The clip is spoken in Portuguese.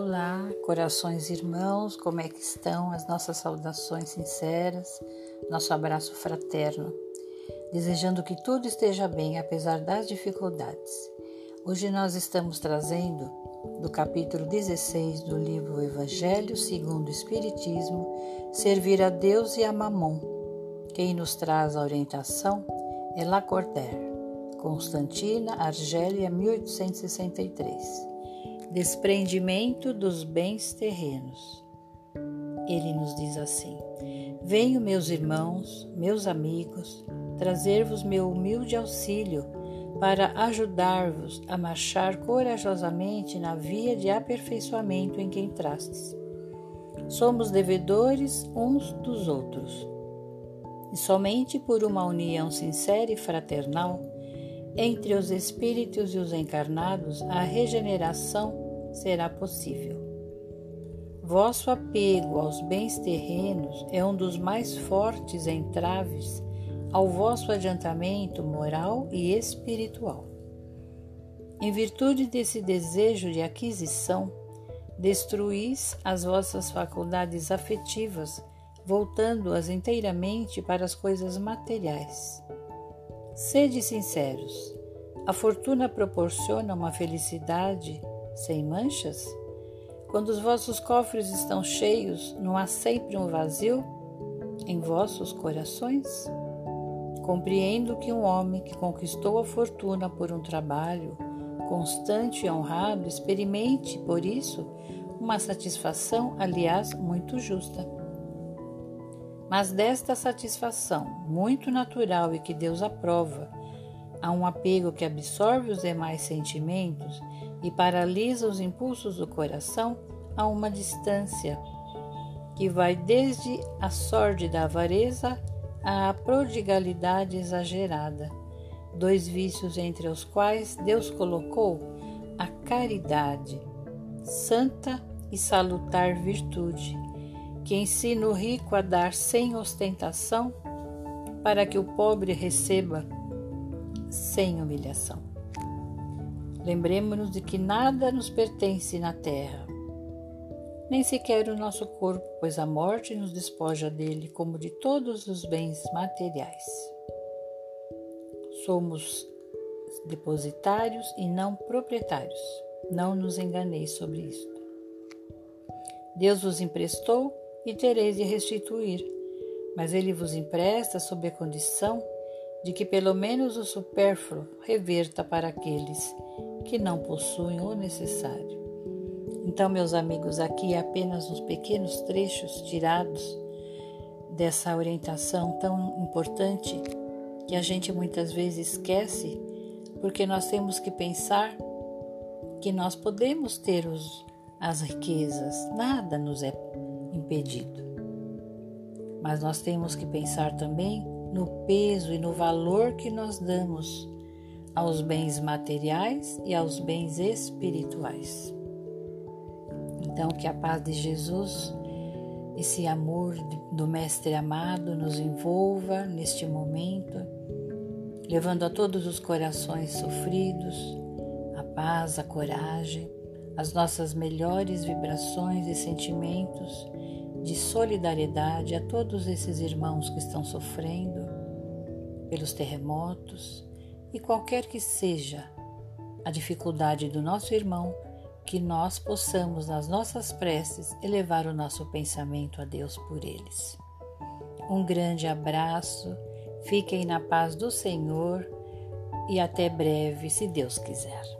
Olá, corações irmãos, como é que estão? As nossas saudações sinceras, nosso abraço fraterno, desejando que tudo esteja bem apesar das dificuldades. Hoje nós estamos trazendo do capítulo 16 do livro Evangelho segundo o Espiritismo, Servir a Deus e a Mamon. Quem nos traz a orientação é Lacordaire, Constantina, Argélia, 1863 desprendimento dos bens terrenos. Ele nos diz assim: Venho, meus irmãos, meus amigos, trazer-vos meu humilde auxílio para ajudar-vos a marchar corajosamente na via de aperfeiçoamento em que entrastes. Somos devedores uns dos outros. E somente por uma união sincera e fraternal entre os espíritos e os encarnados, a regeneração será possível. Vosso apego aos bens terrenos é um dos mais fortes entraves ao vosso adiantamento moral e espiritual. Em virtude desse desejo de aquisição, destruís as vossas faculdades afetivas, voltando-as inteiramente para as coisas materiais. Sede sinceros. A fortuna proporciona uma felicidade sem manchas? Quando os vossos cofres estão cheios, não há sempre um vazio em vossos corações? Compreendo que um homem que conquistou a fortuna por um trabalho constante e honrado experimente, por isso, uma satisfação, aliás, muito justa. Mas desta satisfação, muito natural e que Deus aprova, há um apego que absorve os demais sentimentos e paralisa os impulsos do coração a uma distância que vai desde a sorte da avareza à prodigalidade exagerada, dois vícios entre os quais Deus colocou a caridade, santa e salutar virtude que ensina o rico a dar sem ostentação, para que o pobre receba sem humilhação. Lembremos-nos de que nada nos pertence na terra, nem sequer o nosso corpo, pois a morte nos despoja dele como de todos os bens materiais. Somos depositários e não proprietários. Não nos enganeis sobre isto. Deus vos emprestou e tereis de restituir. Mas ele vos empresta sob a condição de que pelo menos o supérfluo reverta para aqueles que não possuem o necessário. Então, meus amigos, aqui é apenas uns pequenos trechos tirados dessa orientação tão importante que a gente muitas vezes esquece, porque nós temos que pensar que nós podemos ter os, as riquezas, nada nos é impedido. Mas nós temos que pensar também no peso e no valor que nós damos aos bens materiais e aos bens espirituais. Então, que a paz de Jesus, esse amor do Mestre amado, nos envolva neste momento, levando a todos os corações sofridos a paz, a coragem, as nossas melhores vibrações e sentimentos de solidariedade a todos esses irmãos que estão sofrendo pelos terremotos e qualquer que seja a dificuldade do nosso irmão, que nós possamos, nas nossas preces, elevar o nosso pensamento a Deus por eles. Um grande abraço, fiquem na paz do Senhor e até breve, se Deus quiser.